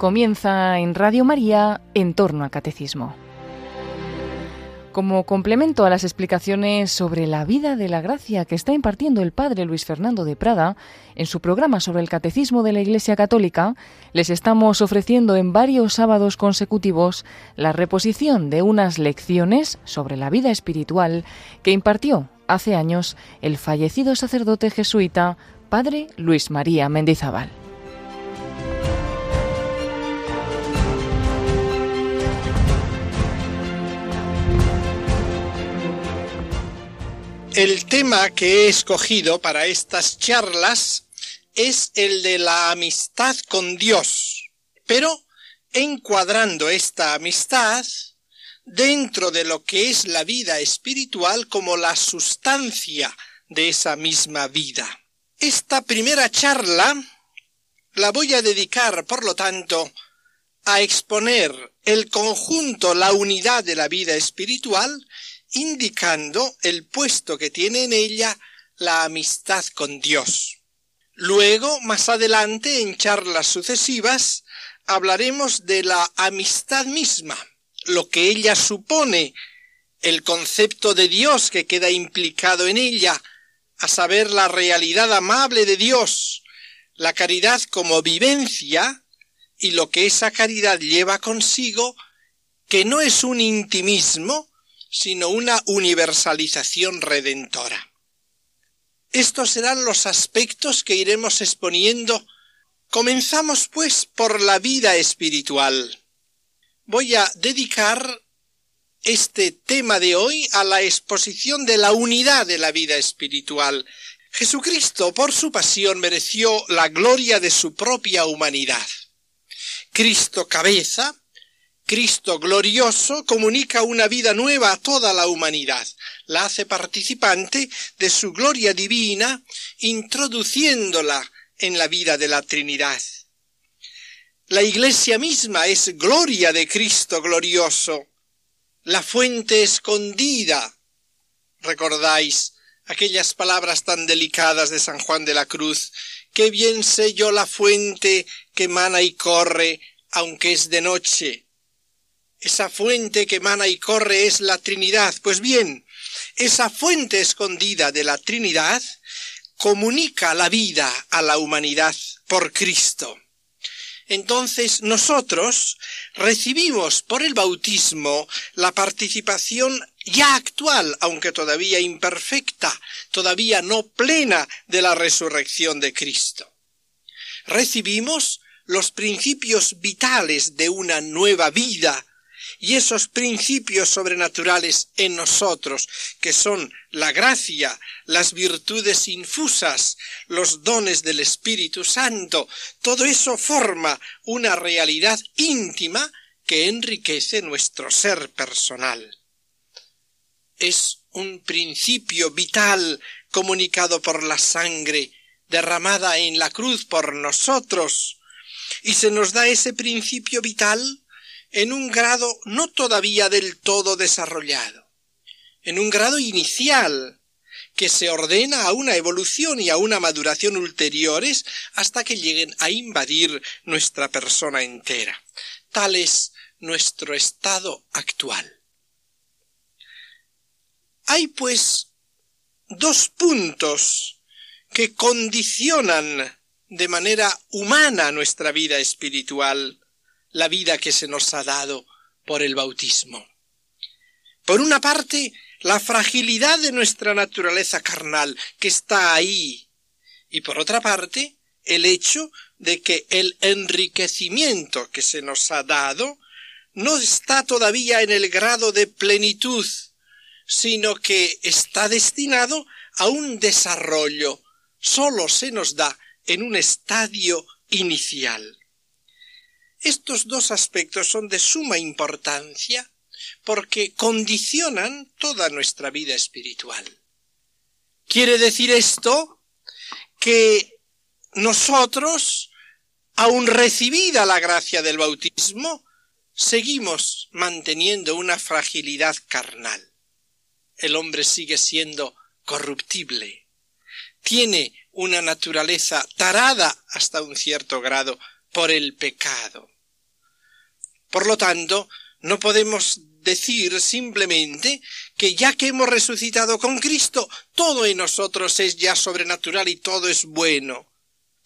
Comienza en Radio María en torno al catecismo. Como complemento a las explicaciones sobre la vida de la gracia que está impartiendo el padre Luis Fernando de Prada en su programa sobre el catecismo de la Iglesia Católica, les estamos ofreciendo en varios sábados consecutivos la reposición de unas lecciones sobre la vida espiritual que impartió hace años el fallecido sacerdote jesuita padre Luis María Mendizábal. El tema que he escogido para estas charlas es el de la amistad con Dios, pero encuadrando esta amistad dentro de lo que es la vida espiritual como la sustancia de esa misma vida. Esta primera charla la voy a dedicar, por lo tanto, a exponer el conjunto, la unidad de la vida espiritual indicando el puesto que tiene en ella la amistad con Dios. Luego, más adelante, en charlas sucesivas, hablaremos de la amistad misma, lo que ella supone, el concepto de Dios que queda implicado en ella, a saber la realidad amable de Dios, la caridad como vivencia y lo que esa caridad lleva consigo, que no es un intimismo, sino una universalización redentora. Estos serán los aspectos que iremos exponiendo. Comenzamos, pues, por la vida espiritual. Voy a dedicar este tema de hoy a la exposición de la unidad de la vida espiritual. Jesucristo, por su pasión, mereció la gloria de su propia humanidad. Cristo cabeza, Cristo glorioso comunica una vida nueva a toda la humanidad, la hace participante de su gloria divina, introduciéndola en la vida de la Trinidad. La Iglesia misma es gloria de Cristo glorioso, la fuente escondida. ¿Recordáis aquellas palabras tan delicadas de San Juan de la Cruz? Qué bien sé yo la fuente que mana y corre, aunque es de noche esa fuente que emana y corre es la Trinidad. Pues bien, esa fuente escondida de la Trinidad comunica la vida a la humanidad por Cristo. Entonces nosotros recibimos por el bautismo la participación ya actual, aunque todavía imperfecta, todavía no plena de la resurrección de Cristo. Recibimos los principios vitales de una nueva vida y esos principios sobrenaturales en nosotros, que son la gracia, las virtudes infusas, los dones del Espíritu Santo, todo eso forma una realidad íntima que enriquece nuestro ser personal. Es un principio vital comunicado por la sangre derramada en la cruz por nosotros, y se nos da ese principio vital en un grado no todavía del todo desarrollado, en un grado inicial, que se ordena a una evolución y a una maduración ulteriores hasta que lleguen a invadir nuestra persona entera. Tal es nuestro estado actual. Hay pues dos puntos que condicionan de manera humana nuestra vida espiritual la vida que se nos ha dado por el bautismo. Por una parte, la fragilidad de nuestra naturaleza carnal, que está ahí, y por otra parte, el hecho de que el enriquecimiento que se nos ha dado no está todavía en el grado de plenitud, sino que está destinado a un desarrollo, sólo se nos da en un estadio inicial. Estos dos aspectos son de suma importancia porque condicionan toda nuestra vida espiritual. Quiere decir esto que nosotros, aun recibida la gracia del bautismo, seguimos manteniendo una fragilidad carnal. El hombre sigue siendo corruptible. Tiene una naturaleza tarada hasta un cierto grado por el pecado. Por lo tanto, no podemos decir simplemente que ya que hemos resucitado con Cristo, todo en nosotros es ya sobrenatural y todo es bueno.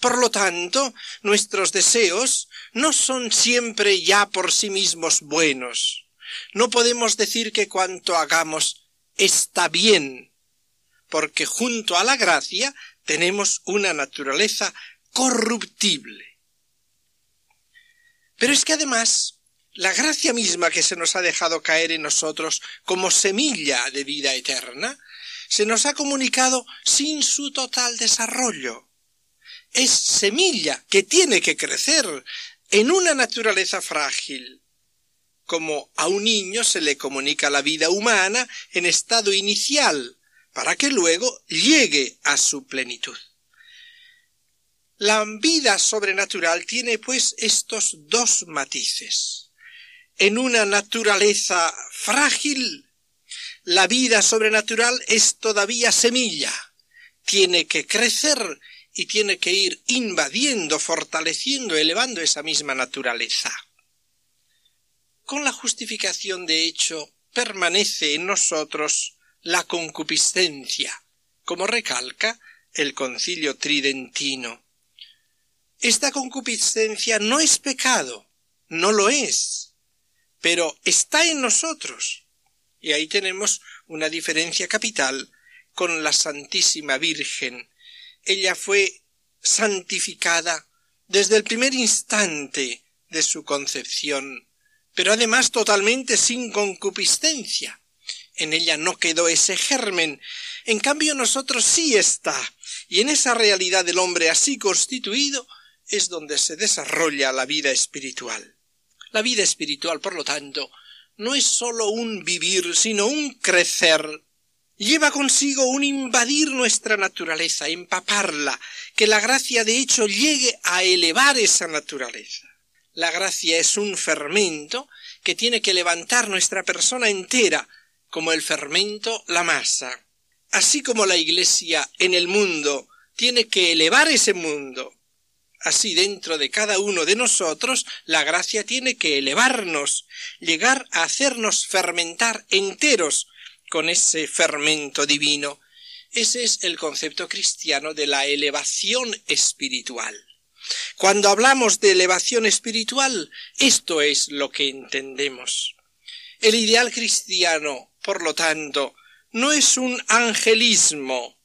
Por lo tanto, nuestros deseos no son siempre ya por sí mismos buenos. No podemos decir que cuanto hagamos está bien, porque junto a la gracia tenemos una naturaleza corruptible. Pero es que además la gracia misma que se nos ha dejado caer en nosotros como semilla de vida eterna, se nos ha comunicado sin su total desarrollo. Es semilla que tiene que crecer en una naturaleza frágil, como a un niño se le comunica la vida humana en estado inicial, para que luego llegue a su plenitud. La vida sobrenatural tiene pues estos dos matices en una naturaleza frágil, la vida sobrenatural es todavía semilla. Tiene que crecer y tiene que ir invadiendo, fortaleciendo, elevando esa misma naturaleza. Con la justificación de hecho permanece en nosotros la concupiscencia, como recalca el concilio tridentino. Esta concupiscencia no es pecado, no lo es, pero está en nosotros. Y ahí tenemos una diferencia capital con la Santísima Virgen. Ella fue santificada desde el primer instante de su concepción, pero además totalmente sin concupiscencia. En ella no quedó ese germen, en cambio nosotros sí está, y en esa realidad del hombre así constituido es donde se desarrolla la vida espiritual. La vida espiritual, por lo tanto, no es sólo un vivir, sino un crecer. Lleva consigo un invadir nuestra naturaleza, empaparla, que la gracia de hecho llegue a elevar esa naturaleza. La gracia es un fermento que tiene que levantar nuestra persona entera, como el fermento la masa. Así como la Iglesia en el mundo tiene que elevar ese mundo, Así dentro de cada uno de nosotros la gracia tiene que elevarnos, llegar a hacernos fermentar enteros con ese fermento divino. Ese es el concepto cristiano de la elevación espiritual. Cuando hablamos de elevación espiritual, esto es lo que entendemos. El ideal cristiano, por lo tanto, no es un angelismo.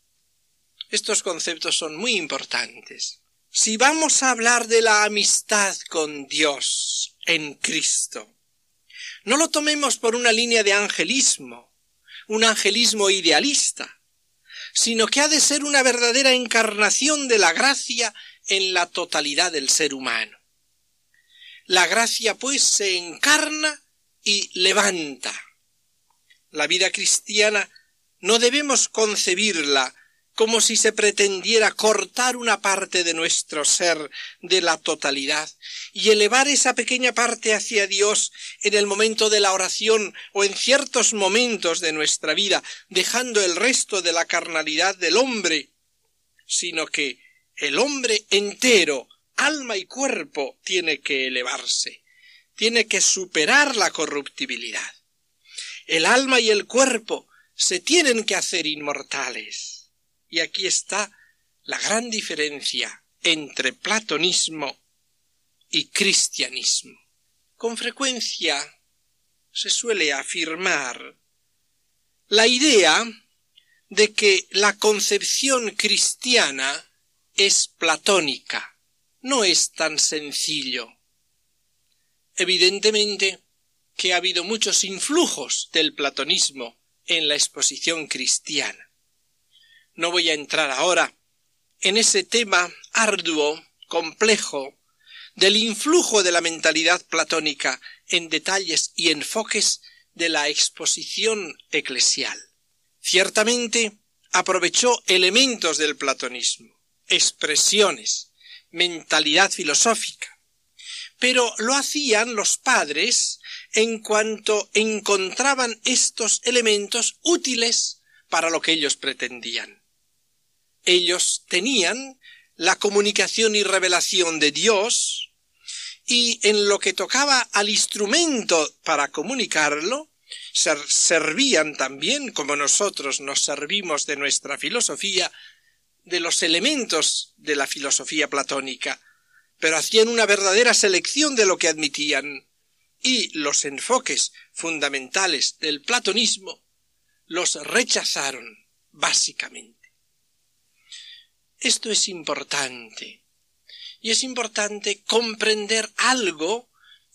Estos conceptos son muy importantes. Si vamos a hablar de la amistad con Dios en Cristo, no lo tomemos por una línea de angelismo, un angelismo idealista, sino que ha de ser una verdadera encarnación de la gracia en la totalidad del ser humano. La gracia, pues, se encarna y levanta. La vida cristiana no debemos concebirla como si se pretendiera cortar una parte de nuestro ser de la totalidad y elevar esa pequeña parte hacia Dios en el momento de la oración o en ciertos momentos de nuestra vida, dejando el resto de la carnalidad del hombre, sino que el hombre entero, alma y cuerpo, tiene que elevarse, tiene que superar la corruptibilidad. El alma y el cuerpo se tienen que hacer inmortales y aquí está la gran diferencia entre platonismo y cristianismo. Con frecuencia se suele afirmar la idea de que la concepción cristiana es platónica. No es tan sencillo. Evidentemente que ha habido muchos influjos del platonismo en la exposición cristiana. No voy a entrar ahora en ese tema arduo, complejo, del influjo de la mentalidad platónica en detalles y enfoques de la exposición eclesial. Ciertamente aprovechó elementos del platonismo, expresiones, mentalidad filosófica, pero lo hacían los padres en cuanto encontraban estos elementos útiles para lo que ellos pretendían. Ellos tenían la comunicación y revelación de Dios y en lo que tocaba al instrumento para comunicarlo, servían también, como nosotros nos servimos de nuestra filosofía, de los elementos de la filosofía platónica, pero hacían una verdadera selección de lo que admitían, y los enfoques fundamentales del platonismo los rechazaron básicamente. Esto es importante, y es importante comprender algo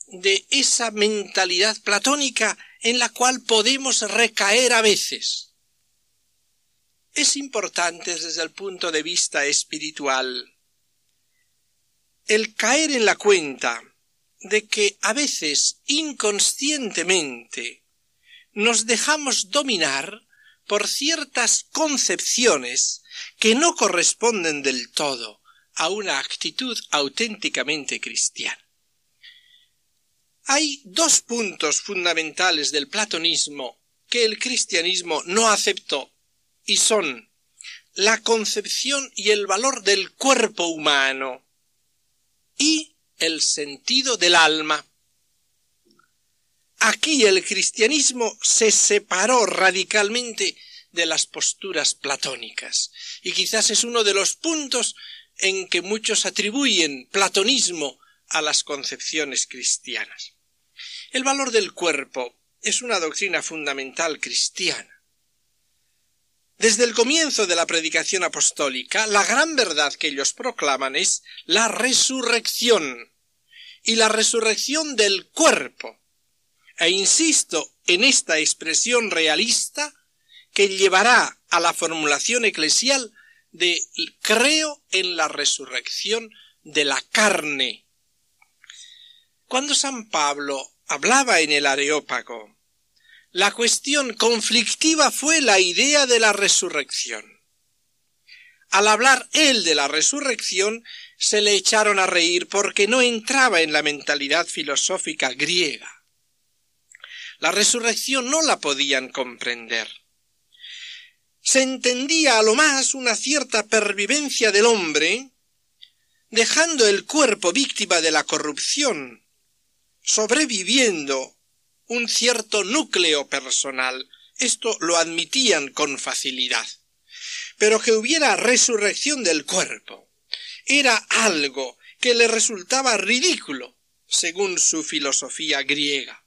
de esa mentalidad platónica en la cual podemos recaer a veces. Es importante desde el punto de vista espiritual el caer en la cuenta de que a veces inconscientemente nos dejamos dominar por ciertas concepciones que no corresponden del todo a una actitud auténticamente cristiana. Hay dos puntos fundamentales del platonismo que el cristianismo no aceptó y son la concepción y el valor del cuerpo humano y el sentido del alma. Aquí el cristianismo se separó radicalmente de las posturas platónicas y quizás es uno de los puntos en que muchos atribuyen platonismo a las concepciones cristianas. El valor del cuerpo es una doctrina fundamental cristiana. Desde el comienzo de la predicación apostólica, la gran verdad que ellos proclaman es la resurrección y la resurrección del cuerpo. E insisto en esta expresión realista que llevará a la formulación eclesial de creo en la resurrección de la carne. Cuando San Pablo hablaba en el Areópago. La cuestión conflictiva fue la idea de la resurrección. Al hablar él de la resurrección, se le echaron a reír porque no entraba en la mentalidad filosófica griega. La resurrección no la podían comprender. Se entendía a lo más una cierta pervivencia del hombre, dejando el cuerpo víctima de la corrupción, sobreviviendo un cierto núcleo personal. Esto lo admitían con facilidad. Pero que hubiera resurrección del cuerpo era algo que le resultaba ridículo, según su filosofía griega.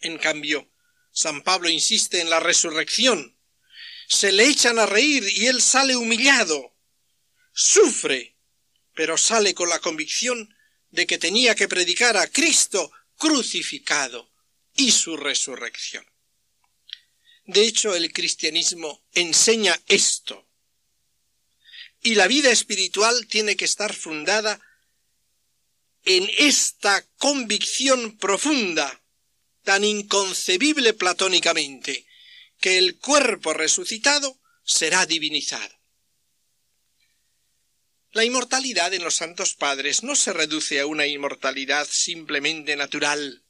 En cambio, San Pablo insiste en la resurrección. Se le echan a reír y él sale humillado. Sufre, pero sale con la convicción de que tenía que predicar a Cristo crucificado y su resurrección. De hecho, el cristianismo enseña esto. Y la vida espiritual tiene que estar fundada en esta convicción profunda, tan inconcebible platónicamente, que el cuerpo resucitado será divinizado. La inmortalidad en los santos padres no se reduce a una inmortalidad simplemente natural,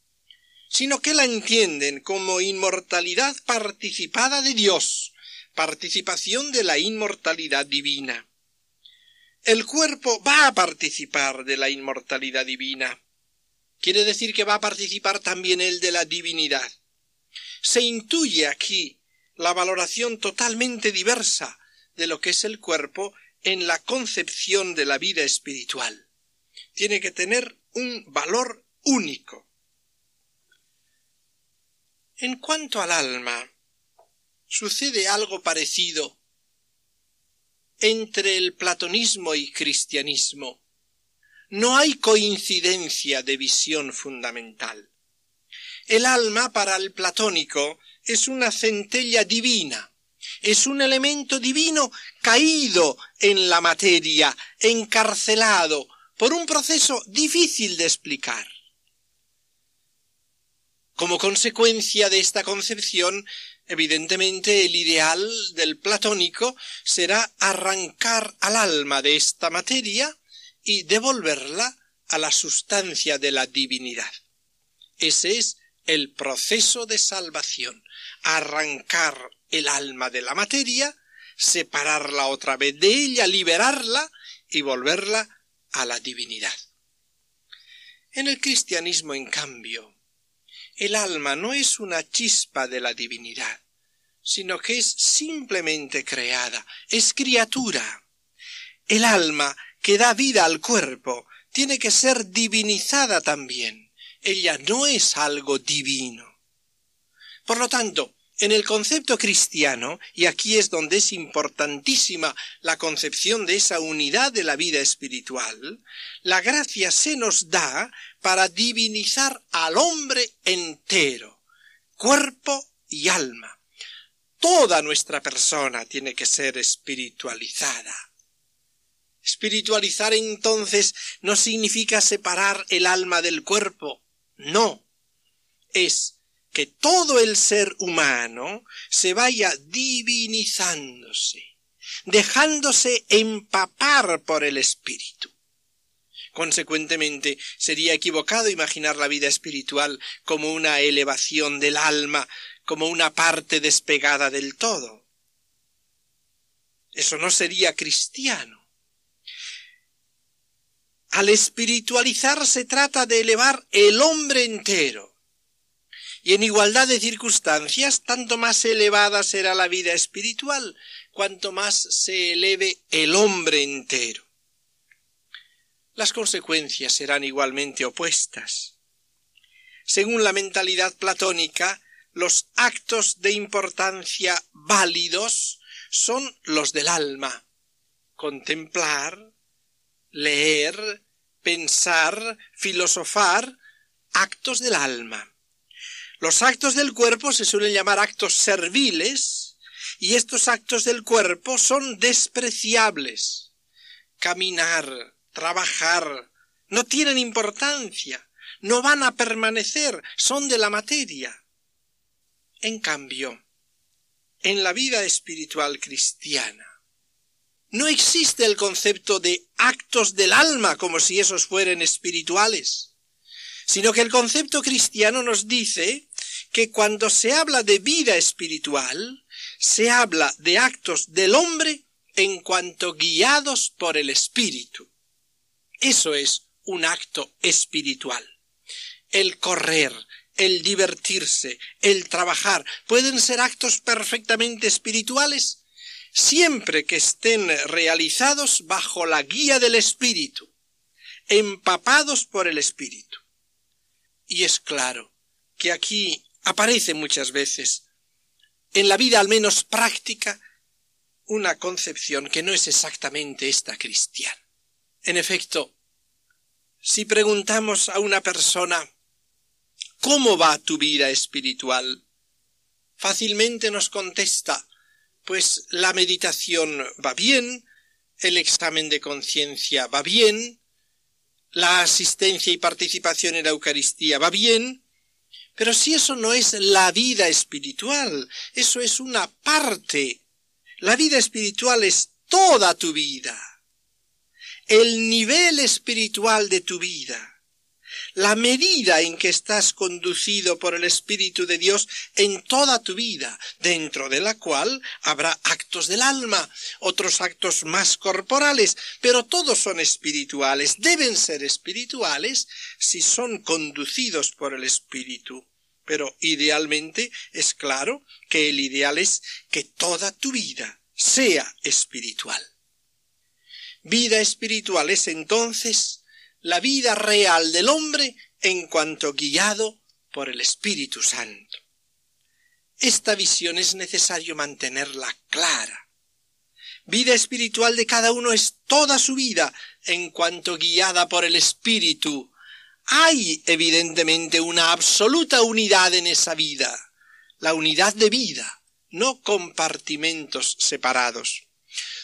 sino que la entienden como inmortalidad participada de Dios, participación de la inmortalidad divina. El cuerpo va a participar de la inmortalidad divina. Quiere decir que va a participar también él de la divinidad. Se intuye aquí la valoración totalmente diversa de lo que es el cuerpo en la concepción de la vida espiritual. Tiene que tener un valor único. En cuanto al alma, sucede algo parecido entre el platonismo y cristianismo. No hay coincidencia de visión fundamental. El alma para el platónico es una centella divina, es un elemento divino caído en la materia, encarcelado por un proceso difícil de explicar. Como consecuencia de esta concepción, evidentemente el ideal del platónico será arrancar al alma de esta materia y devolverla a la sustancia de la divinidad. Ese es el proceso de salvación, arrancar el alma de la materia, separarla otra vez de ella, liberarla y volverla a la divinidad. En el cristianismo, en cambio, el alma no es una chispa de la divinidad, sino que es simplemente creada, es criatura. El alma que da vida al cuerpo tiene que ser divinizada también. Ella no es algo divino. Por lo tanto, en el concepto cristiano, y aquí es donde es importantísima la concepción de esa unidad de la vida espiritual, la gracia se nos da para divinizar al hombre entero, cuerpo y alma. Toda nuestra persona tiene que ser espiritualizada. Espiritualizar entonces no significa separar el alma del cuerpo, no. Es que todo el ser humano se vaya divinizándose, dejándose empapar por el espíritu. Consecuentemente, sería equivocado imaginar la vida espiritual como una elevación del alma, como una parte despegada del todo. Eso no sería cristiano. Al espiritualizar se trata de elevar el hombre entero, y en igualdad de circunstancias, tanto más elevada será la vida espiritual, cuanto más se eleve el hombre entero. Las consecuencias serán igualmente opuestas. Según la mentalidad platónica, los actos de importancia válidos son los del alma. Contemplar, leer, pensar, filosofar, actos del alma. Los actos del cuerpo se suelen llamar actos serviles y estos actos del cuerpo son despreciables. Caminar, trabajar, no tienen importancia, no van a permanecer, son de la materia. En cambio, en la vida espiritual cristiana, no existe el concepto de actos del alma como si esos fueran espirituales, sino que el concepto cristiano nos dice que cuando se habla de vida espiritual, se habla de actos del hombre en cuanto guiados por el espíritu. Eso es un acto espiritual. El correr, el divertirse, el trabajar, pueden ser actos perfectamente espirituales siempre que estén realizados bajo la guía del espíritu, empapados por el espíritu. Y es claro que aquí aparece muchas veces en la vida al menos práctica una concepción que no es exactamente esta cristiana. En efecto, si preguntamos a una persona ¿Cómo va tu vida espiritual? Fácilmente nos contesta pues la meditación va bien, el examen de conciencia va bien, la asistencia y participación en la Eucaristía va bien, pero si eso no es la vida espiritual, eso es una parte. La vida espiritual es toda tu vida. El nivel espiritual de tu vida la medida en que estás conducido por el Espíritu de Dios en toda tu vida, dentro de la cual habrá actos del alma, otros actos más corporales, pero todos son espirituales, deben ser espirituales si son conducidos por el Espíritu. Pero idealmente es claro que el ideal es que toda tu vida sea espiritual. Vida espiritual es entonces la vida real del hombre en cuanto guiado por el Espíritu Santo. Esta visión es necesario mantenerla clara. Vida espiritual de cada uno es toda su vida en cuanto guiada por el Espíritu. Hay evidentemente una absoluta unidad en esa vida, la unidad de vida, no compartimentos separados.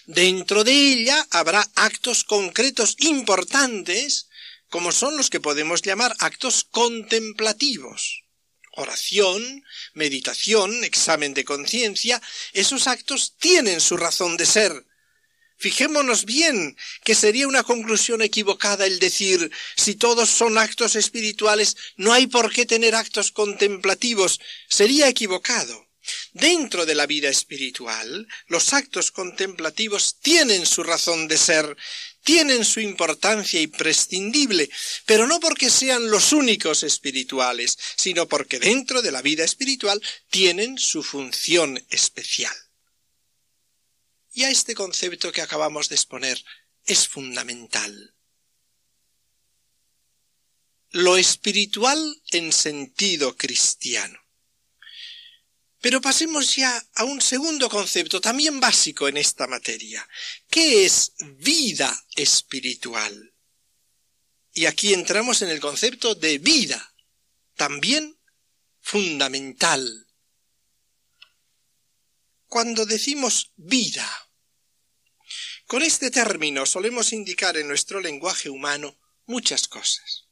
Dentro de ella habrá actos concretos importantes, como son los que podemos llamar actos contemplativos. Oración, meditación, examen de conciencia, esos actos tienen su razón de ser. Fijémonos bien que sería una conclusión equivocada el decir si todos son actos espirituales no hay por qué tener actos contemplativos. Sería equivocado. Dentro de la vida espiritual, los actos contemplativos tienen su razón de ser, tienen su importancia imprescindible, pero no porque sean los únicos espirituales, sino porque dentro de la vida espiritual tienen su función especial. Y a este concepto que acabamos de exponer es fundamental. Lo espiritual en sentido cristiano. Pero pasemos ya a un segundo concepto, también básico en esta materia. ¿Qué es vida espiritual? Y aquí entramos en el concepto de vida, también fundamental. Cuando decimos vida, con este término solemos indicar en nuestro lenguaje humano muchas cosas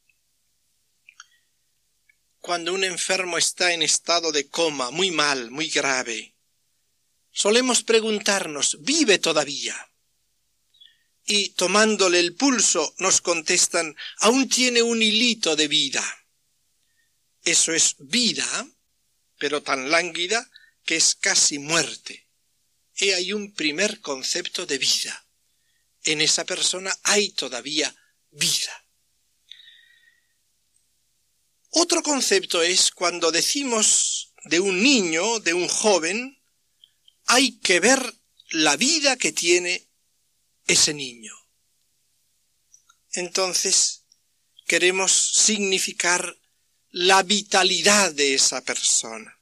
cuando un enfermo está en estado de coma muy mal, muy grave. Solemos preguntarnos, ¿vive todavía? Y tomándole el pulso nos contestan, aún tiene un hilito de vida. Eso es vida, pero tan lánguida que es casi muerte. He ahí un primer concepto de vida. En esa persona hay todavía vida. Otro concepto es cuando decimos de un niño, de un joven, hay que ver la vida que tiene ese niño. Entonces, queremos significar la vitalidad de esa persona.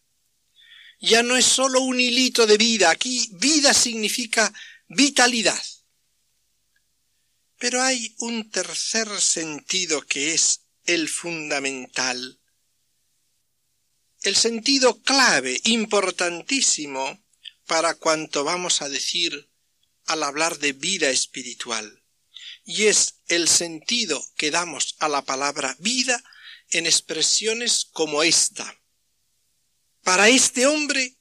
Ya no es sólo un hilito de vida, aquí vida significa vitalidad. Pero hay un tercer sentido que es el fundamental, el sentido clave, importantísimo para cuanto vamos a decir al hablar de vida espiritual, y es el sentido que damos a la palabra vida en expresiones como esta. Para este hombre,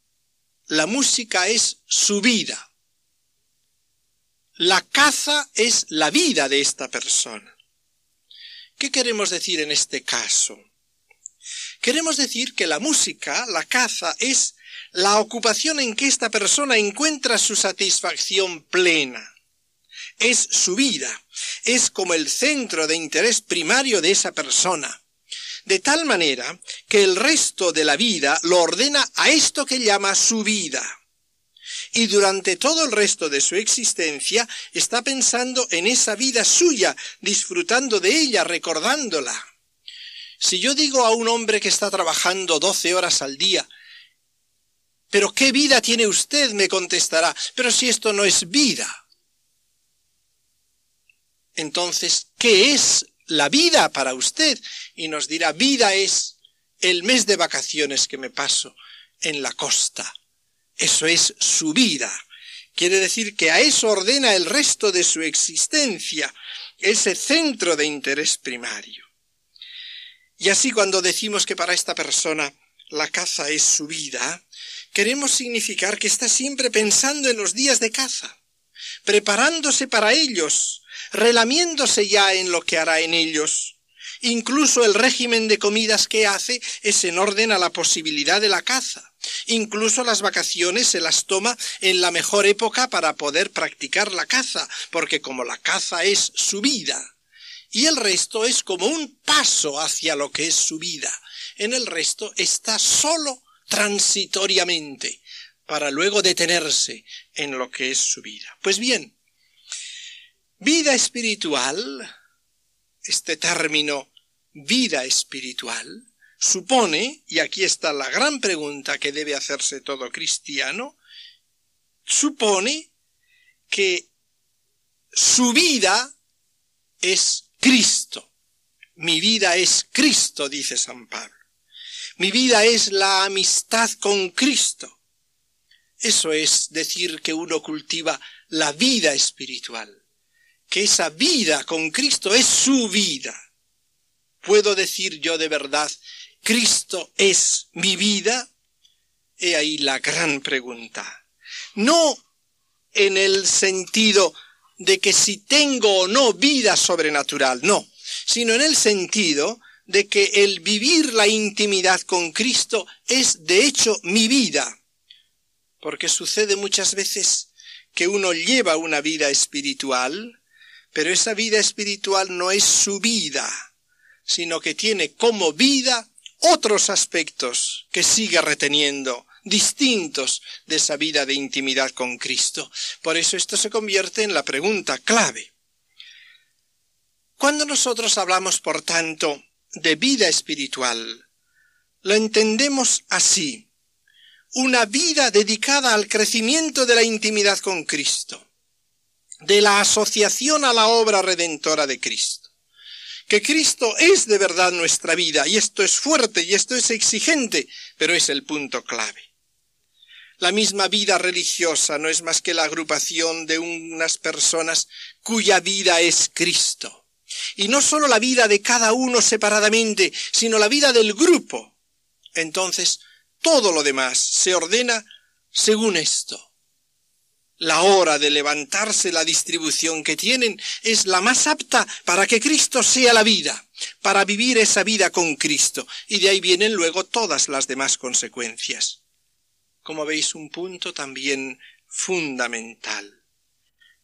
la música es su vida. La caza es la vida de esta persona. ¿Qué queremos decir en este caso? Queremos decir que la música, la caza, es la ocupación en que esta persona encuentra su satisfacción plena. Es su vida, es como el centro de interés primario de esa persona. De tal manera que el resto de la vida lo ordena a esto que llama su vida y durante todo el resto de su existencia está pensando en esa vida suya, disfrutando de ella, recordándola. Si yo digo a un hombre que está trabajando doce horas al día, pero ¿qué vida tiene usted? me contestará, pero si esto no es vida. Entonces, ¿qué es la vida para usted? Y nos dirá, vida es el mes de vacaciones que me paso en la costa eso es su vida. Quiere decir que a eso ordena el resto de su existencia, ese centro de interés primario. Y así cuando decimos que para esta persona la caza es su vida, queremos significar que está siempre pensando en los días de caza, preparándose para ellos, relamiéndose ya en lo que hará en ellos. Incluso el régimen de comidas que hace es en orden a la posibilidad de la caza. Incluso las vacaciones se las toma en la mejor época para poder practicar la caza, porque como la caza es su vida, y el resto es como un paso hacia lo que es su vida, en el resto está solo transitoriamente, para luego detenerse en lo que es su vida. Pues bien, vida espiritual, este término vida espiritual, supone, y aquí está la gran pregunta que debe hacerse todo cristiano, supone que su vida es Cristo. Mi vida es Cristo, dice San Pablo. Mi vida es la amistad con Cristo. Eso es decir que uno cultiva la vida espiritual, que esa vida con Cristo es su vida. ¿Puedo decir yo de verdad Cristo es mi vida? He ahí la gran pregunta. No en el sentido de que si tengo o no vida sobrenatural, no, sino en el sentido de que el vivir la intimidad con Cristo es de hecho mi vida. Porque sucede muchas veces que uno lleva una vida espiritual, pero esa vida espiritual no es su vida, sino que tiene como vida otros aspectos que sigue reteniendo, distintos de esa vida de intimidad con Cristo. Por eso esto se convierte en la pregunta clave. Cuando nosotros hablamos, por tanto, de vida espiritual, lo entendemos así, una vida dedicada al crecimiento de la intimidad con Cristo, de la asociación a la obra redentora de Cristo. Que Cristo es de verdad nuestra vida, y esto es fuerte y esto es exigente, pero es el punto clave. La misma vida religiosa no es más que la agrupación de unas personas cuya vida es Cristo. Y no sólo la vida de cada uno separadamente, sino la vida del grupo. Entonces, todo lo demás se ordena según esto. La hora de levantarse la distribución que tienen es la más apta para que Cristo sea la vida, para vivir esa vida con Cristo, y de ahí vienen luego todas las demás consecuencias como veis, un punto también fundamental.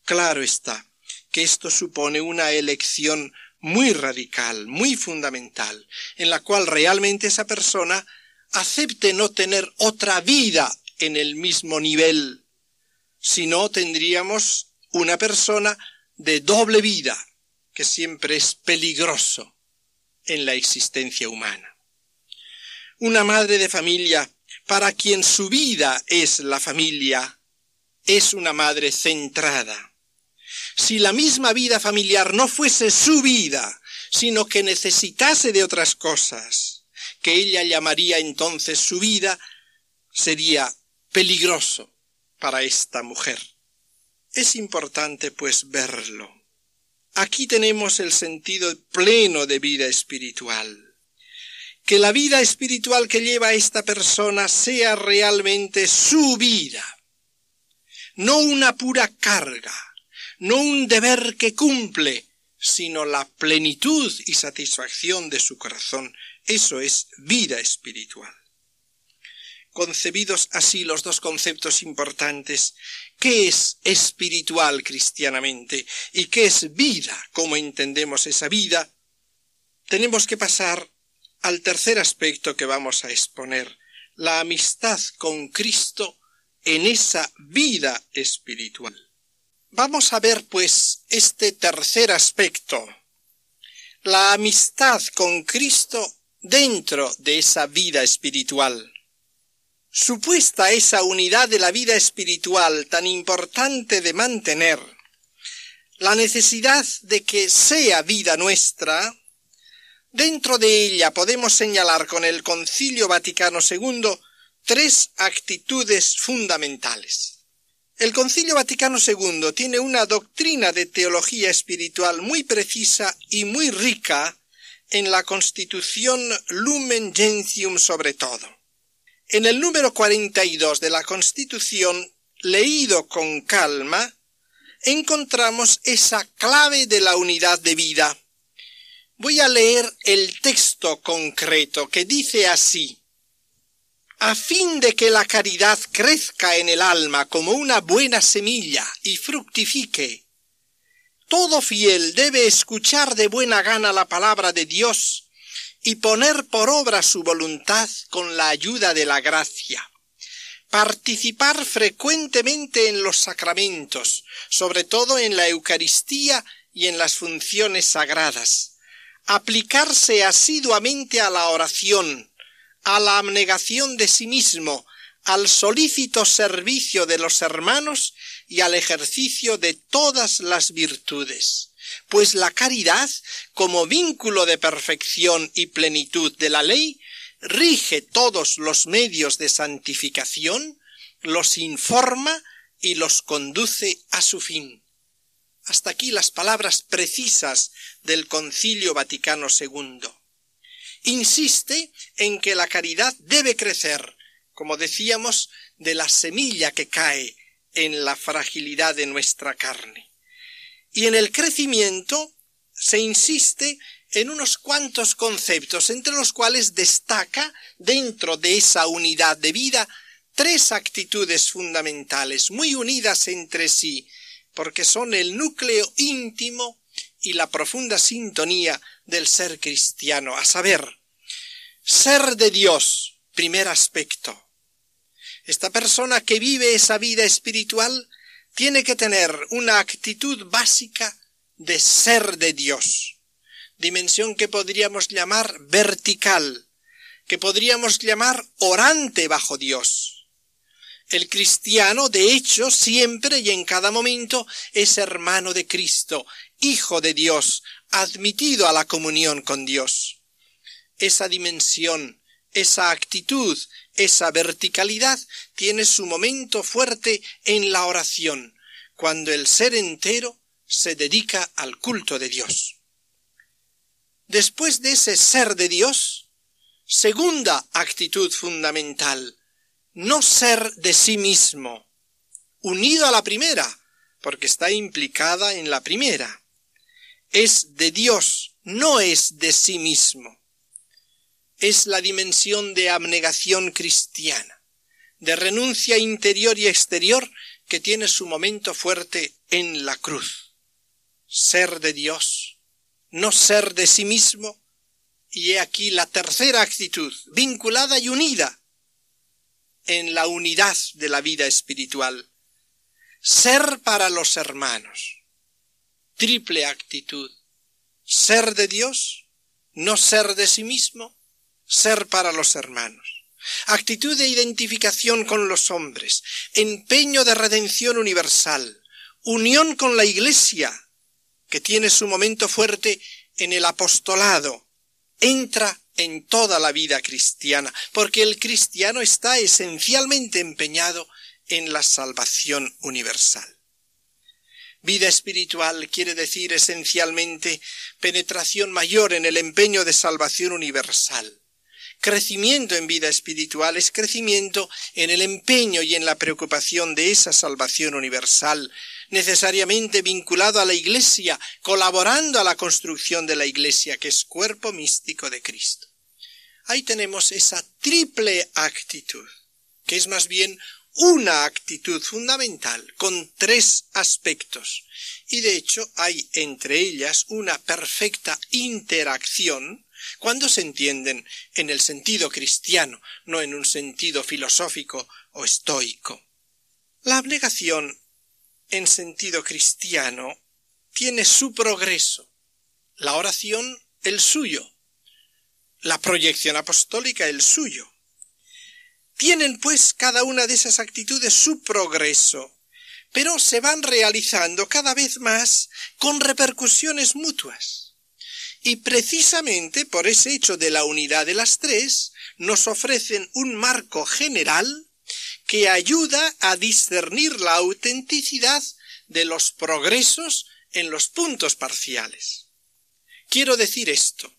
Claro está que esto supone una elección muy radical, muy fundamental, en la cual realmente esa persona acepte no tener otra vida en el mismo nivel, si no tendríamos una persona de doble vida, que siempre es peligroso en la existencia humana. Una madre de familia para quien su vida es la familia, es una madre centrada. Si la misma vida familiar no fuese su vida, sino que necesitase de otras cosas, que ella llamaría entonces su vida, sería peligroso para esta mujer. Es importante pues verlo. Aquí tenemos el sentido pleno de vida espiritual que la vida espiritual que lleva esta persona sea realmente su vida, no una pura carga, no un deber que cumple, sino la plenitud y satisfacción de su corazón. Eso es vida espiritual. Concebidos así los dos conceptos importantes, ¿qué es espiritual cristianamente y qué es vida? ¿Cómo entendemos esa vida? Tenemos que pasar al tercer aspecto que vamos a exponer, la amistad con Cristo en esa vida espiritual. Vamos a ver pues este tercer aspecto, la amistad con Cristo dentro de esa vida espiritual. Supuesta esa unidad de la vida espiritual tan importante de mantener, la necesidad de que sea vida nuestra, Dentro de ella podemos señalar con el Concilio Vaticano II tres actitudes fundamentales. El Concilio Vaticano II tiene una doctrina de teología espiritual muy precisa y muy rica en la Constitución Lumen Gentium sobre todo. En el número 42 de la Constitución, leído con calma, encontramos esa clave de la unidad de vida Voy a leer el texto concreto que dice así. A fin de que la caridad crezca en el alma como una buena semilla y fructifique, todo fiel debe escuchar de buena gana la palabra de Dios y poner por obra su voluntad con la ayuda de la gracia. Participar frecuentemente en los sacramentos, sobre todo en la Eucaristía y en las funciones sagradas aplicarse asiduamente a la oración, a la abnegación de sí mismo, al solícito servicio de los hermanos y al ejercicio de todas las virtudes, pues la caridad, como vínculo de perfección y plenitud de la ley, rige todos los medios de santificación, los informa y los conduce a su fin. Hasta aquí las palabras precisas del Concilio Vaticano II. Insiste en que la caridad debe crecer, como decíamos, de la semilla que cae en la fragilidad de nuestra carne. Y en el crecimiento se insiste en unos cuantos conceptos, entre los cuales destaca, dentro de esa unidad de vida, tres actitudes fundamentales, muy unidas entre sí, porque son el núcleo íntimo y la profunda sintonía del ser cristiano, a saber, ser de Dios, primer aspecto. Esta persona que vive esa vida espiritual tiene que tener una actitud básica de ser de Dios, dimensión que podríamos llamar vertical, que podríamos llamar orante bajo Dios. El cristiano, de hecho, siempre y en cada momento es hermano de Cristo, hijo de Dios, admitido a la comunión con Dios. Esa dimensión, esa actitud, esa verticalidad tiene su momento fuerte en la oración, cuando el ser entero se dedica al culto de Dios. Después de ese ser de Dios, segunda actitud fundamental, no ser de sí mismo, unido a la primera, porque está implicada en la primera. Es de Dios, no es de sí mismo. Es la dimensión de abnegación cristiana, de renuncia interior y exterior que tiene su momento fuerte en la cruz. Ser de Dios, no ser de sí mismo, y he aquí la tercera actitud, vinculada y unida en la unidad de la vida espiritual. Ser para los hermanos. Triple actitud. Ser de Dios, no ser de sí mismo, ser para los hermanos actitud de identificación con los hombres, empeño de redención universal, unión con la Iglesia, que tiene su momento fuerte en el apostolado, entra en toda la vida cristiana, porque el cristiano está esencialmente empeñado en la salvación universal. Vida espiritual quiere decir esencialmente penetración mayor en el empeño de salvación universal. Crecimiento en vida espiritual es crecimiento en el empeño y en la preocupación de esa salvación universal, necesariamente vinculado a la Iglesia, colaborando a la construcción de la Iglesia, que es cuerpo místico de Cristo. Ahí tenemos esa triple actitud, que es más bien una actitud fundamental, con tres aspectos, y de hecho hay entre ellas una perfecta interacción cuando se entienden en el sentido cristiano, no en un sentido filosófico o estoico. La abnegación en sentido cristiano tiene su progreso, la oración el suyo, la proyección apostólica el suyo. Tienen pues cada una de esas actitudes su progreso, pero se van realizando cada vez más con repercusiones mutuas. Y precisamente por ese hecho de la unidad de las tres, nos ofrecen un marco general que ayuda a discernir la autenticidad de los progresos en los puntos parciales. Quiero decir esto.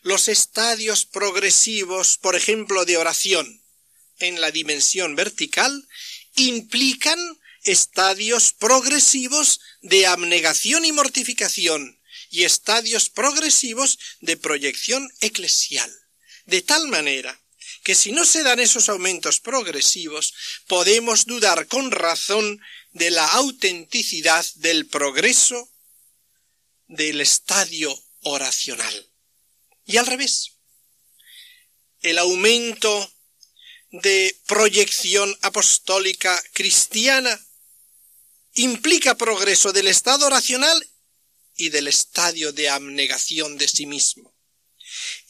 Los estadios progresivos, por ejemplo, de oración en la dimensión vertical, implican estadios progresivos de abnegación y mortificación y estadios progresivos de proyección eclesial. De tal manera que si no se dan esos aumentos progresivos, podemos dudar con razón de la autenticidad del progreso del estadio oracional. Y al revés, el aumento de proyección apostólica cristiana implica progreso del estado oracional y del estadio de abnegación de sí mismo.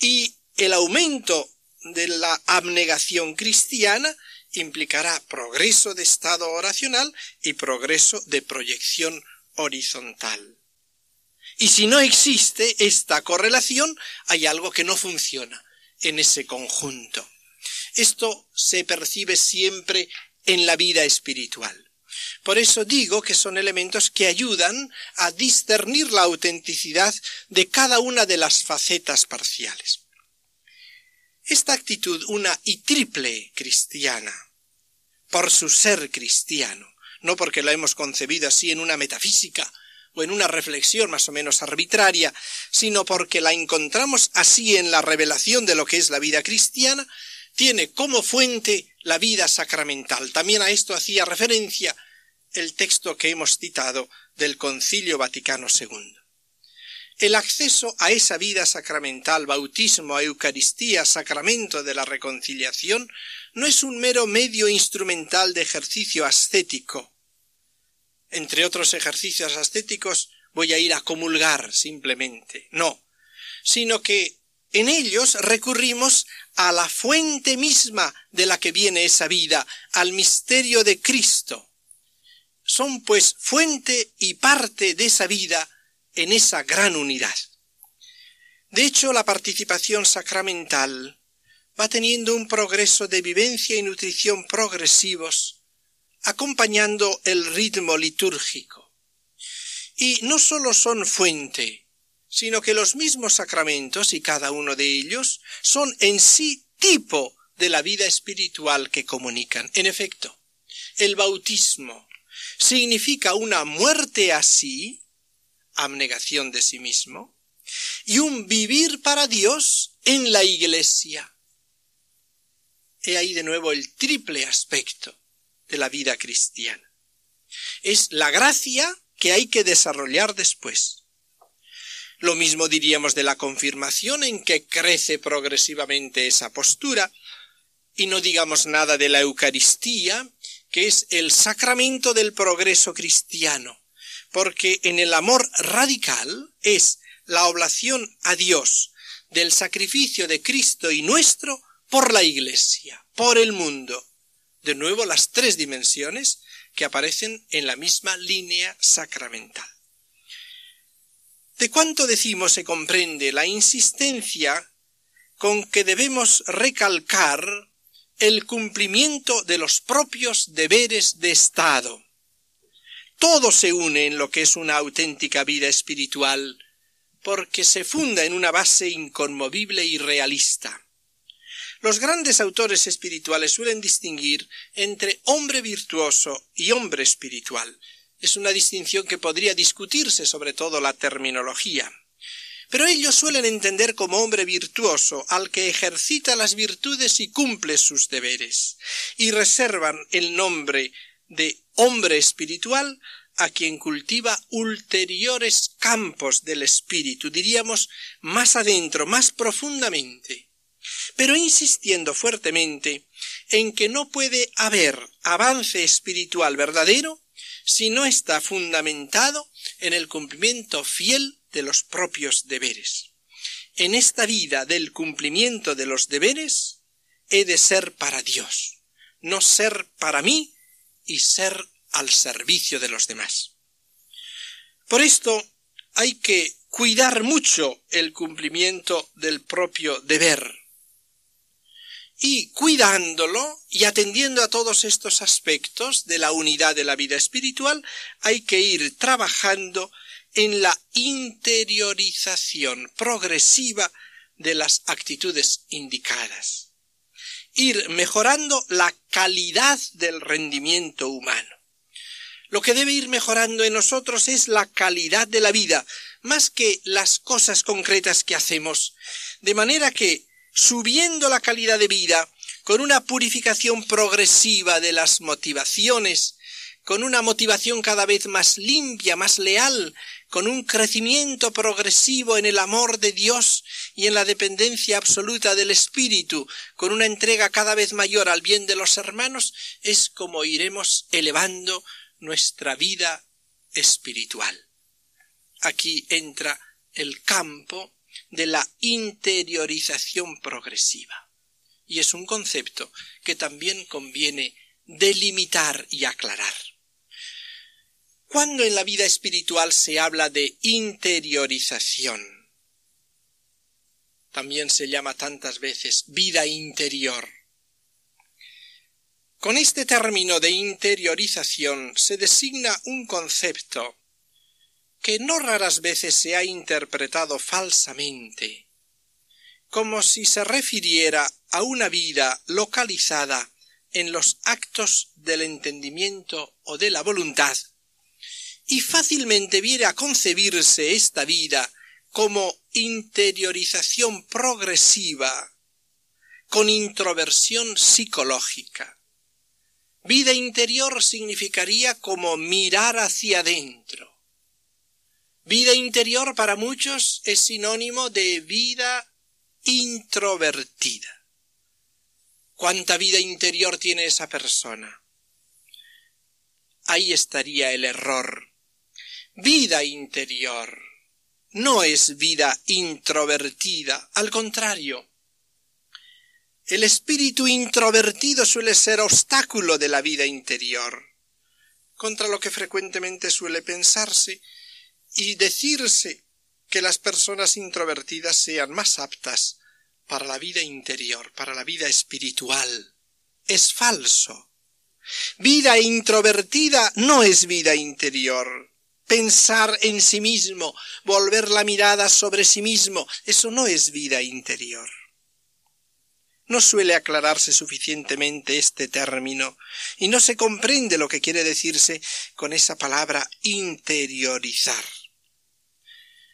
Y el aumento de la abnegación cristiana implicará progreso de estado oracional y progreso de proyección horizontal. Y si no existe esta correlación, hay algo que no funciona en ese conjunto. Esto se percibe siempre en la vida espiritual. Por eso digo que son elementos que ayudan a discernir la autenticidad de cada una de las facetas parciales. Esta actitud una y triple cristiana, por su ser cristiano, no porque la hemos concebido así en una metafísica o en una reflexión más o menos arbitraria, sino porque la encontramos así en la revelación de lo que es la vida cristiana, tiene como fuente la vida sacramental. También a esto hacía referencia el texto que hemos citado del Concilio Vaticano II. El acceso a esa vida sacramental, bautismo, Eucaristía, sacramento de la reconciliación, no es un mero medio instrumental de ejercicio ascético. Entre otros ejercicios ascéticos voy a ir a comulgar simplemente. No, sino que en ellos recurrimos a la fuente misma de la que viene esa vida, al misterio de Cristo. Son pues fuente y parte de esa vida en esa gran unidad. De hecho, la participación sacramental va teniendo un progreso de vivencia y nutrición progresivos, acompañando el ritmo litúrgico. Y no sólo son fuente, sino que los mismos sacramentos y cada uno de ellos son en sí tipo de la vida espiritual que comunican. En efecto, el bautismo significa una muerte así, abnegación de sí mismo, y un vivir para Dios en la iglesia. He ahí de nuevo el triple aspecto de la vida cristiana. Es la gracia que hay que desarrollar después. Lo mismo diríamos de la confirmación en que crece progresivamente esa postura, y no digamos nada de la Eucaristía, que es el sacramento del progreso cristiano, porque en el amor radical es la oblación a Dios del sacrificio de Cristo y nuestro por la Iglesia, por el mundo. De nuevo las tres dimensiones que aparecen en la misma línea sacramental. De cuánto decimos se comprende la insistencia con que debemos recalcar el cumplimiento de los propios deberes de Estado. Todo se une en lo que es una auténtica vida espiritual, porque se funda en una base inconmovible y realista. Los grandes autores espirituales suelen distinguir entre hombre virtuoso y hombre espiritual. Es una distinción que podría discutirse sobre todo la terminología. Pero ellos suelen entender como hombre virtuoso al que ejercita las virtudes y cumple sus deberes, y reservan el nombre de hombre espiritual a quien cultiva ulteriores campos del espíritu, diríamos más adentro, más profundamente, pero insistiendo fuertemente en que no puede haber avance espiritual verdadero si no está fundamentado en el cumplimiento fiel de los propios deberes. En esta vida del cumplimiento de los deberes he de ser para Dios, no ser para mí y ser al servicio de los demás. Por esto hay que cuidar mucho el cumplimiento del propio deber. Y cuidándolo y atendiendo a todos estos aspectos de la unidad de la vida espiritual, hay que ir trabajando en la interiorización progresiva de las actitudes indicadas. Ir mejorando la calidad del rendimiento humano. Lo que debe ir mejorando en nosotros es la calidad de la vida, más que las cosas concretas que hacemos. De manera que, subiendo la calidad de vida, con una purificación progresiva de las motivaciones, con una motivación cada vez más limpia, más leal, con un crecimiento progresivo en el amor de Dios y en la dependencia absoluta del Espíritu, con una entrega cada vez mayor al bien de los hermanos, es como iremos elevando nuestra vida espiritual. Aquí entra el campo de la interiorización progresiva. Y es un concepto que también conviene delimitar y aclarar. Cuando en la vida espiritual se habla de interiorización, también se llama tantas veces vida interior. Con este término de interiorización se designa un concepto que no raras veces se ha interpretado falsamente, como si se refiriera a una vida localizada en los actos del entendimiento o de la voluntad y fácilmente viene a concebirse esta vida como interiorización progresiva con introversión psicológica. Vida interior significaría como mirar hacia adentro. Vida interior para muchos es sinónimo de vida introvertida. ¿Cuánta vida interior tiene esa persona? Ahí estaría el error. Vida interior no es vida introvertida, al contrario. El espíritu introvertido suele ser obstáculo de la vida interior, contra lo que frecuentemente suele pensarse y decirse que las personas introvertidas sean más aptas para la vida interior, para la vida espiritual. Es falso. Vida introvertida no es vida interior. Pensar en sí mismo, volver la mirada sobre sí mismo, eso no es vida interior. No suele aclararse suficientemente este término y no se comprende lo que quiere decirse con esa palabra interiorizar.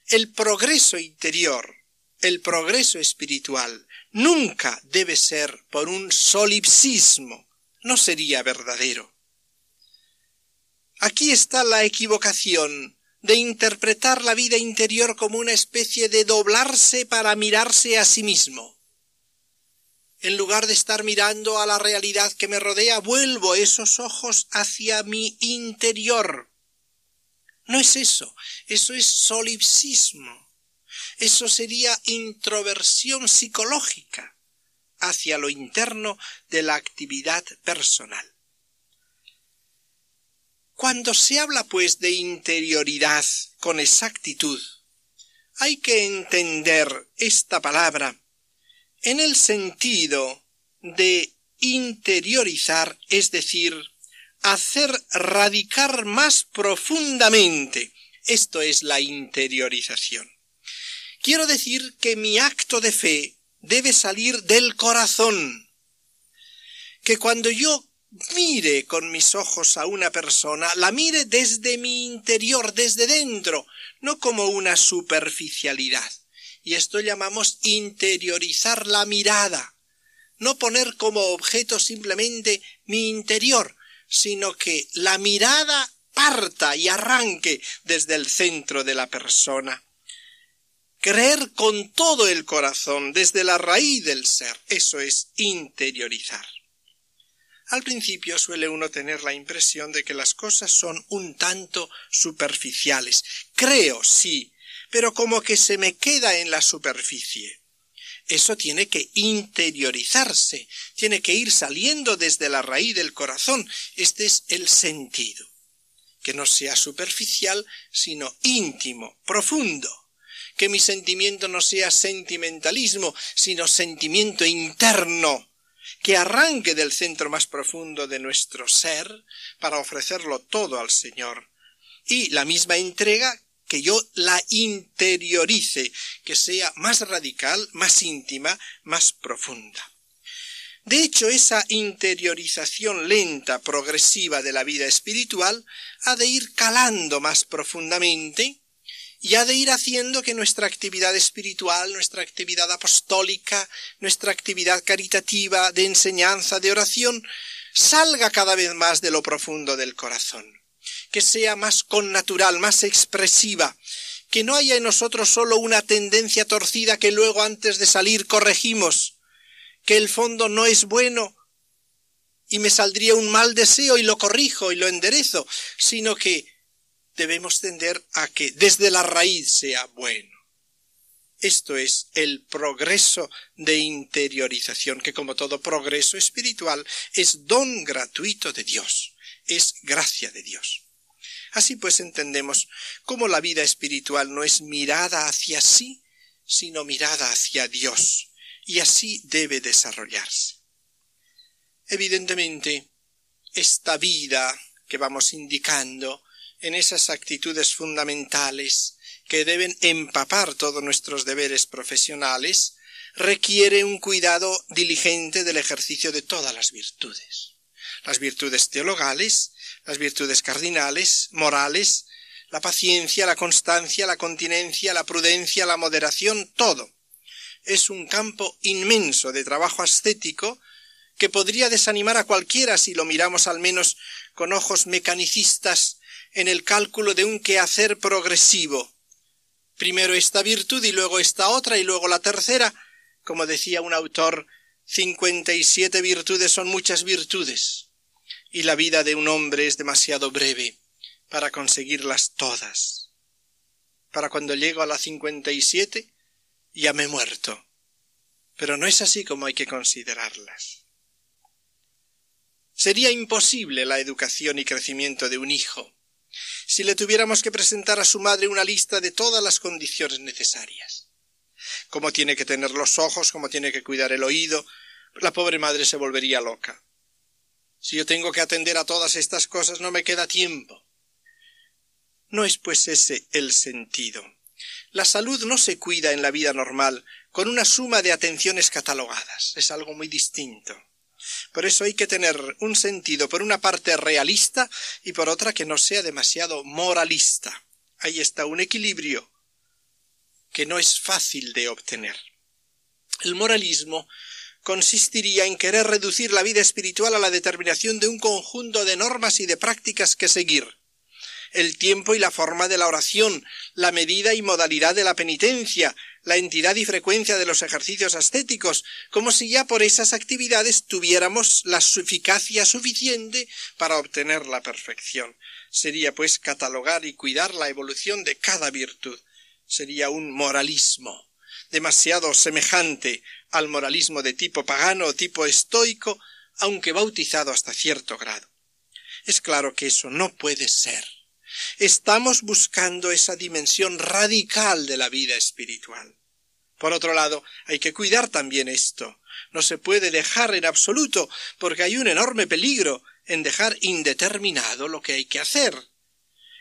El progreso interior, el progreso espiritual, nunca debe ser por un solipsismo, no sería verdadero. Aquí está la equivocación de interpretar la vida interior como una especie de doblarse para mirarse a sí mismo. En lugar de estar mirando a la realidad que me rodea, vuelvo esos ojos hacia mi interior. No es eso, eso es solipsismo. Eso sería introversión psicológica hacia lo interno de la actividad personal. Cuando se habla pues de interioridad con exactitud, hay que entender esta palabra en el sentido de interiorizar, es decir, hacer radicar más profundamente. Esto es la interiorización. Quiero decir que mi acto de fe debe salir del corazón. Que cuando yo mire con mis ojos a una persona, la mire desde mi interior, desde dentro, no como una superficialidad. Y esto llamamos interiorizar la mirada. No poner como objeto simplemente mi interior, sino que la mirada parta y arranque desde el centro de la persona. Creer con todo el corazón, desde la raíz del ser, eso es interiorizar. Al principio suele uno tener la impresión de que las cosas son un tanto superficiales. Creo, sí, pero como que se me queda en la superficie. Eso tiene que interiorizarse, tiene que ir saliendo desde la raíz del corazón. Este es el sentido. Que no sea superficial, sino íntimo, profundo. Que mi sentimiento no sea sentimentalismo, sino sentimiento interno, que arranque del centro más profundo de nuestro ser para ofrecerlo todo al Señor. Y la misma entrega que yo la interiorice, que sea más radical, más íntima, más profunda. De hecho, esa interiorización lenta, progresiva de la vida espiritual ha de ir calando más profundamente y ha de ir haciendo que nuestra actividad espiritual, nuestra actividad apostólica, nuestra actividad caritativa, de enseñanza, de oración, salga cada vez más de lo profundo del corazón, que sea más connatural, más expresiva, que no haya en nosotros solo una tendencia torcida que luego antes de salir corregimos, que el fondo no es bueno y me saldría un mal deseo y lo corrijo y lo enderezo, sino que debemos tender a que desde la raíz sea bueno. Esto es el progreso de interiorización, que como todo progreso espiritual es don gratuito de Dios, es gracia de Dios. Así pues entendemos cómo la vida espiritual no es mirada hacia sí, sino mirada hacia Dios, y así debe desarrollarse. Evidentemente, esta vida que vamos indicando en esas actitudes fundamentales que deben empapar todos nuestros deberes profesionales, requiere un cuidado diligente del ejercicio de todas las virtudes. Las virtudes teologales, las virtudes cardinales, morales, la paciencia, la constancia, la continencia, la prudencia, la moderación, todo. Es un campo inmenso de trabajo ascético que podría desanimar a cualquiera si lo miramos al menos con ojos mecanicistas en el cálculo de un quehacer progresivo. Primero esta virtud y luego esta otra y luego la tercera. Como decía un autor, cincuenta y siete virtudes son muchas virtudes, y la vida de un hombre es demasiado breve para conseguirlas todas. Para cuando llego a la cincuenta y siete, ya me he muerto. Pero no es así como hay que considerarlas. Sería imposible la educación y crecimiento de un hijo si le tuviéramos que presentar a su madre una lista de todas las condiciones necesarias. Cómo tiene que tener los ojos, cómo tiene que cuidar el oído, la pobre madre se volvería loca. Si yo tengo que atender a todas estas cosas no me queda tiempo. No es pues ese el sentido. La salud no se cuida en la vida normal con una suma de atenciones catalogadas. Es algo muy distinto. Por eso hay que tener un sentido, por una parte realista y por otra que no sea demasiado moralista. Ahí está un equilibrio que no es fácil de obtener. El moralismo consistiría en querer reducir la vida espiritual a la determinación de un conjunto de normas y de prácticas que seguir. El tiempo y la forma de la oración, la medida y modalidad de la penitencia, la entidad y frecuencia de los ejercicios ascéticos, como si ya por esas actividades tuviéramos la eficacia suficiente para obtener la perfección. Sería pues catalogar y cuidar la evolución de cada virtud. Sería un moralismo demasiado semejante al moralismo de tipo pagano o tipo estoico, aunque bautizado hasta cierto grado. Es claro que eso no puede ser. Estamos buscando esa dimensión radical de la vida espiritual. Por otro lado, hay que cuidar también esto. No se puede dejar en absoluto, porque hay un enorme peligro en dejar indeterminado lo que hay que hacer.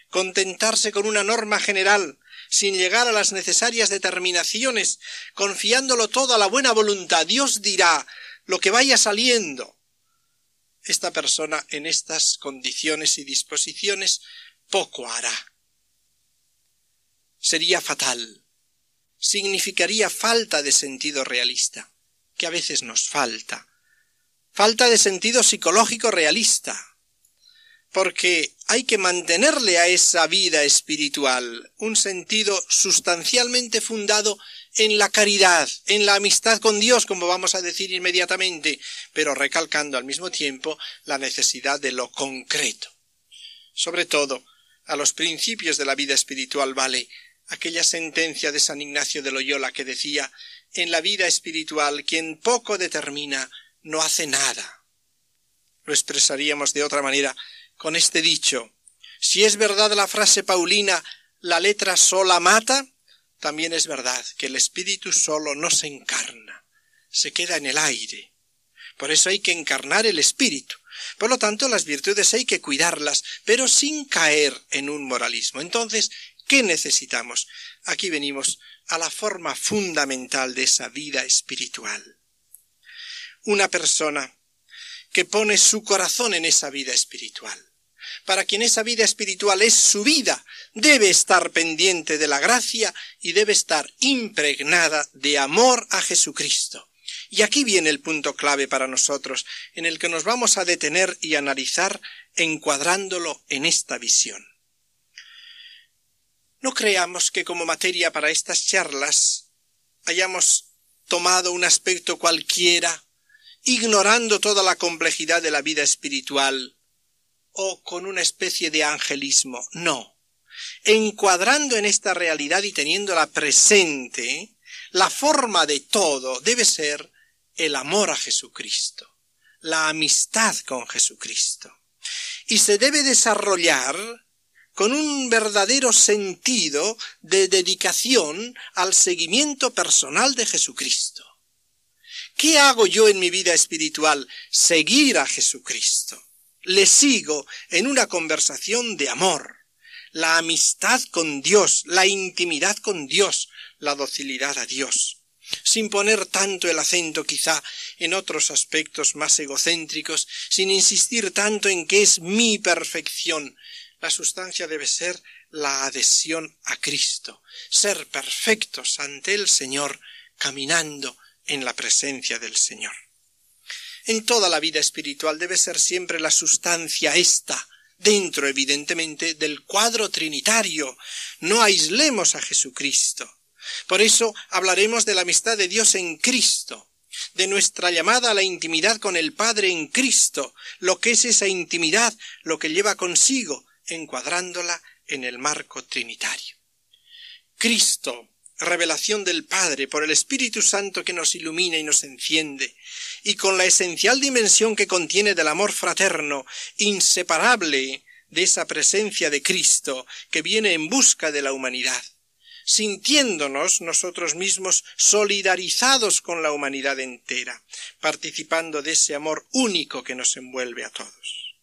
Contentarse con una norma general, sin llegar a las necesarias determinaciones, confiándolo todo a la buena voluntad. Dios dirá lo que vaya saliendo. Esta persona en estas condiciones y disposiciones poco hará. Sería fatal significaría falta de sentido realista, que a veces nos falta. Falta de sentido psicológico realista, porque hay que mantenerle a esa vida espiritual un sentido sustancialmente fundado en la caridad, en la amistad con Dios, como vamos a decir inmediatamente, pero recalcando al mismo tiempo la necesidad de lo concreto. Sobre todo, a los principios de la vida espiritual vale aquella sentencia de San Ignacio de Loyola que decía en la vida espiritual quien poco determina no hace nada. Lo expresaríamos de otra manera con este dicho si es verdad la frase paulina la letra sola mata, también es verdad que el espíritu solo no se encarna, se queda en el aire. Por eso hay que encarnar el espíritu. Por lo tanto, las virtudes hay que cuidarlas, pero sin caer en un moralismo. Entonces, ¿Qué necesitamos? Aquí venimos a la forma fundamental de esa vida espiritual. Una persona que pone su corazón en esa vida espiritual. Para quien esa vida espiritual es su vida, debe estar pendiente de la gracia y debe estar impregnada de amor a Jesucristo. Y aquí viene el punto clave para nosotros, en el que nos vamos a detener y analizar encuadrándolo en esta visión. No creamos que como materia para estas charlas hayamos tomado un aspecto cualquiera, ignorando toda la complejidad de la vida espiritual, o con una especie de angelismo. No. Encuadrando en esta realidad y teniéndola presente, la forma de todo debe ser el amor a Jesucristo, la amistad con Jesucristo. Y se debe desarrollar con un verdadero sentido de dedicación al seguimiento personal de Jesucristo. ¿Qué hago yo en mi vida espiritual? Seguir a Jesucristo. Le sigo en una conversación de amor, la amistad con Dios, la intimidad con Dios, la docilidad a Dios, sin poner tanto el acento quizá en otros aspectos más egocéntricos, sin insistir tanto en que es mi perfección, la sustancia debe ser la adhesión a Cristo, ser perfectos ante el Señor, caminando en la presencia del Señor. En toda la vida espiritual debe ser siempre la sustancia esta, dentro evidentemente del cuadro trinitario. No aislemos a Jesucristo. Por eso hablaremos de la amistad de Dios en Cristo, de nuestra llamada a la intimidad con el Padre en Cristo, lo que es esa intimidad, lo que lleva consigo, encuadrándola en el marco trinitario. Cristo, revelación del Padre por el Espíritu Santo que nos ilumina y nos enciende, y con la esencial dimensión que contiene del amor fraterno, inseparable de esa presencia de Cristo que viene en busca de la humanidad, sintiéndonos nosotros mismos solidarizados con la humanidad entera, participando de ese amor único que nos envuelve a todos.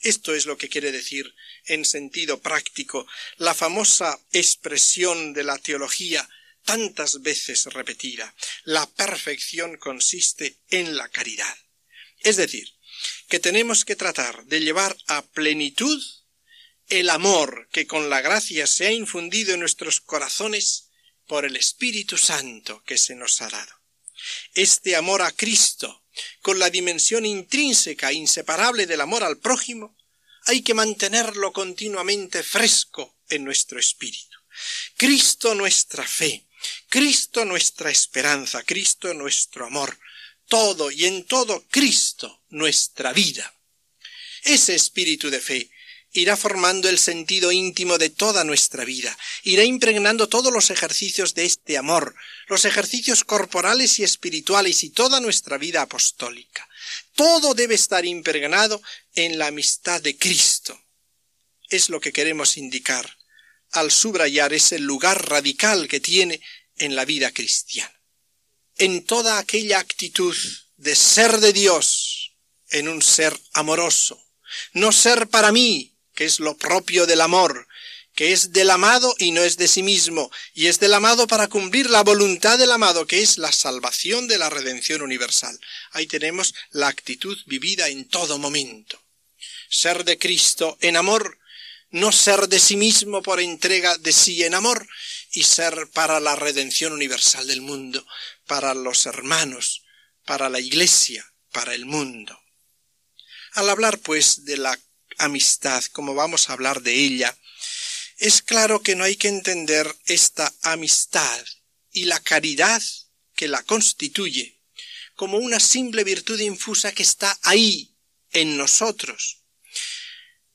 Esto es lo que quiere decir en sentido práctico la famosa expresión de la teología tantas veces repetida. La perfección consiste en la caridad. Es decir, que tenemos que tratar de llevar a plenitud el amor que con la gracia se ha infundido en nuestros corazones por el Espíritu Santo que se nos ha dado. Este amor a Cristo, con la dimensión intrínseca e inseparable del amor al prójimo, hay que mantenerlo continuamente fresco en nuestro espíritu. Cristo nuestra fe, Cristo nuestra esperanza, Cristo nuestro amor, todo y en todo Cristo nuestra vida. Ese espíritu de fe irá formando el sentido íntimo de toda nuestra vida, irá impregnando todos los ejercicios de este amor, los ejercicios corporales y espirituales y toda nuestra vida apostólica. Todo debe estar impregnado en la amistad de Cristo. Es lo que queremos indicar al subrayar ese lugar radical que tiene en la vida cristiana. En toda aquella actitud de ser de Dios en un ser amoroso, no ser para mí, que es lo propio del amor, que es del amado y no es de sí mismo, y es del amado para cumplir la voluntad del amado, que es la salvación de la redención universal. Ahí tenemos la actitud vivida en todo momento. Ser de Cristo en amor, no ser de sí mismo por entrega de sí en amor, y ser para la redención universal del mundo, para los hermanos, para la Iglesia, para el mundo. Al hablar, pues, de la amistad, como vamos a hablar de ella, es claro que no hay que entender esta amistad y la caridad que la constituye como una simple virtud infusa que está ahí, en nosotros.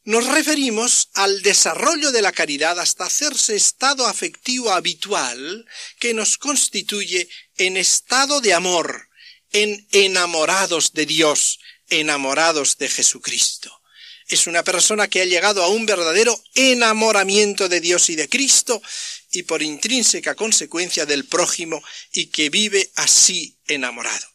Nos referimos al desarrollo de la caridad hasta hacerse estado afectivo habitual que nos constituye en estado de amor, en enamorados de Dios, enamorados de Jesucristo es una persona que ha llegado a un verdadero enamoramiento de Dios y de Cristo y por intrínseca consecuencia del prójimo y que vive así enamorado.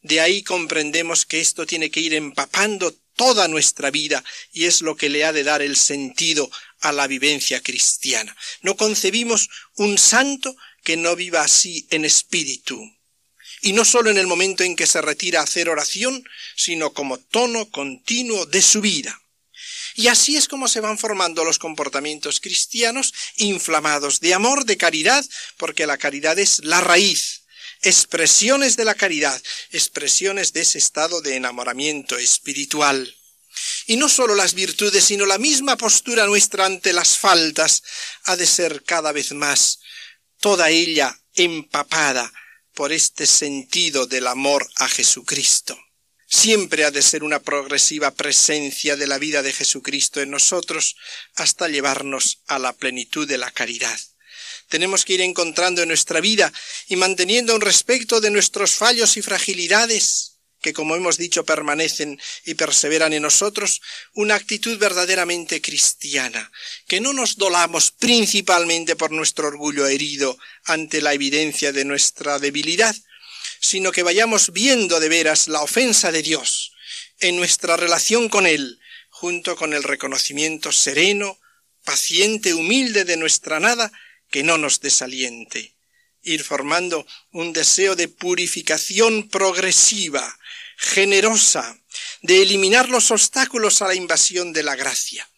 De ahí comprendemos que esto tiene que ir empapando toda nuestra vida y es lo que le ha de dar el sentido a la vivencia cristiana. No concebimos un santo que no viva así en espíritu y no sólo en el momento en que se retira a hacer oración, sino como tono continuo de su vida. Y así es como se van formando los comportamientos cristianos inflamados de amor, de caridad, porque la caridad es la raíz, expresiones de la caridad, expresiones de ese estado de enamoramiento espiritual. Y no sólo las virtudes, sino la misma postura nuestra ante las faltas ha de ser cada vez más, toda ella empapada por este sentido del amor a Jesucristo. Siempre ha de ser una progresiva presencia de la vida de Jesucristo en nosotros hasta llevarnos a la plenitud de la caridad. Tenemos que ir encontrando en nuestra vida y manteniendo un respecto de nuestros fallos y fragilidades, que como hemos dicho permanecen y perseveran en nosotros, una actitud verdaderamente cristiana, que no nos dolamos principalmente por nuestro orgullo herido ante la evidencia de nuestra debilidad, sino que vayamos viendo de veras la ofensa de Dios en nuestra relación con Él, junto con el reconocimiento sereno, paciente, humilde de nuestra nada, que no nos desaliente ir formando un deseo de purificación progresiva, generosa, de eliminar los obstáculos a la invasión de la gracia,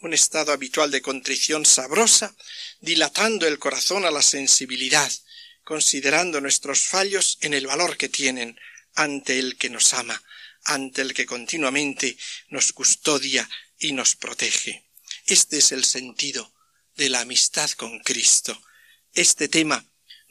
un estado habitual de contrición sabrosa, dilatando el corazón a la sensibilidad, considerando nuestros fallos en el valor que tienen ante el que nos ama, ante el que continuamente nos custodia y nos protege. Este es el sentido de la amistad con Cristo. Este tema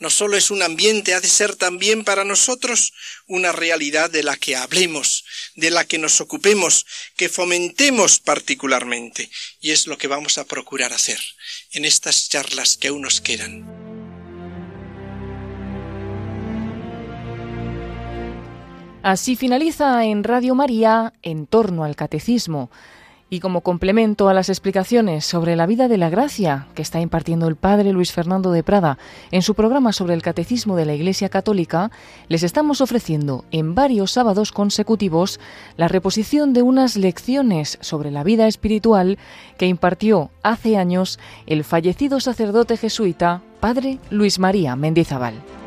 no solo es un ambiente, ha de ser también para nosotros una realidad de la que hablemos, de la que nos ocupemos, que fomentemos particularmente. Y es lo que vamos a procurar hacer en estas charlas que aún nos quedan. Así finaliza en Radio María en torno al catecismo y como complemento a las explicaciones sobre la vida de la gracia que está impartiendo el padre Luis Fernando de Prada en su programa sobre el catecismo de la Iglesia Católica, les estamos ofreciendo en varios sábados consecutivos la reposición de unas lecciones sobre la vida espiritual que impartió hace años el fallecido sacerdote jesuita padre Luis María Mendizábal.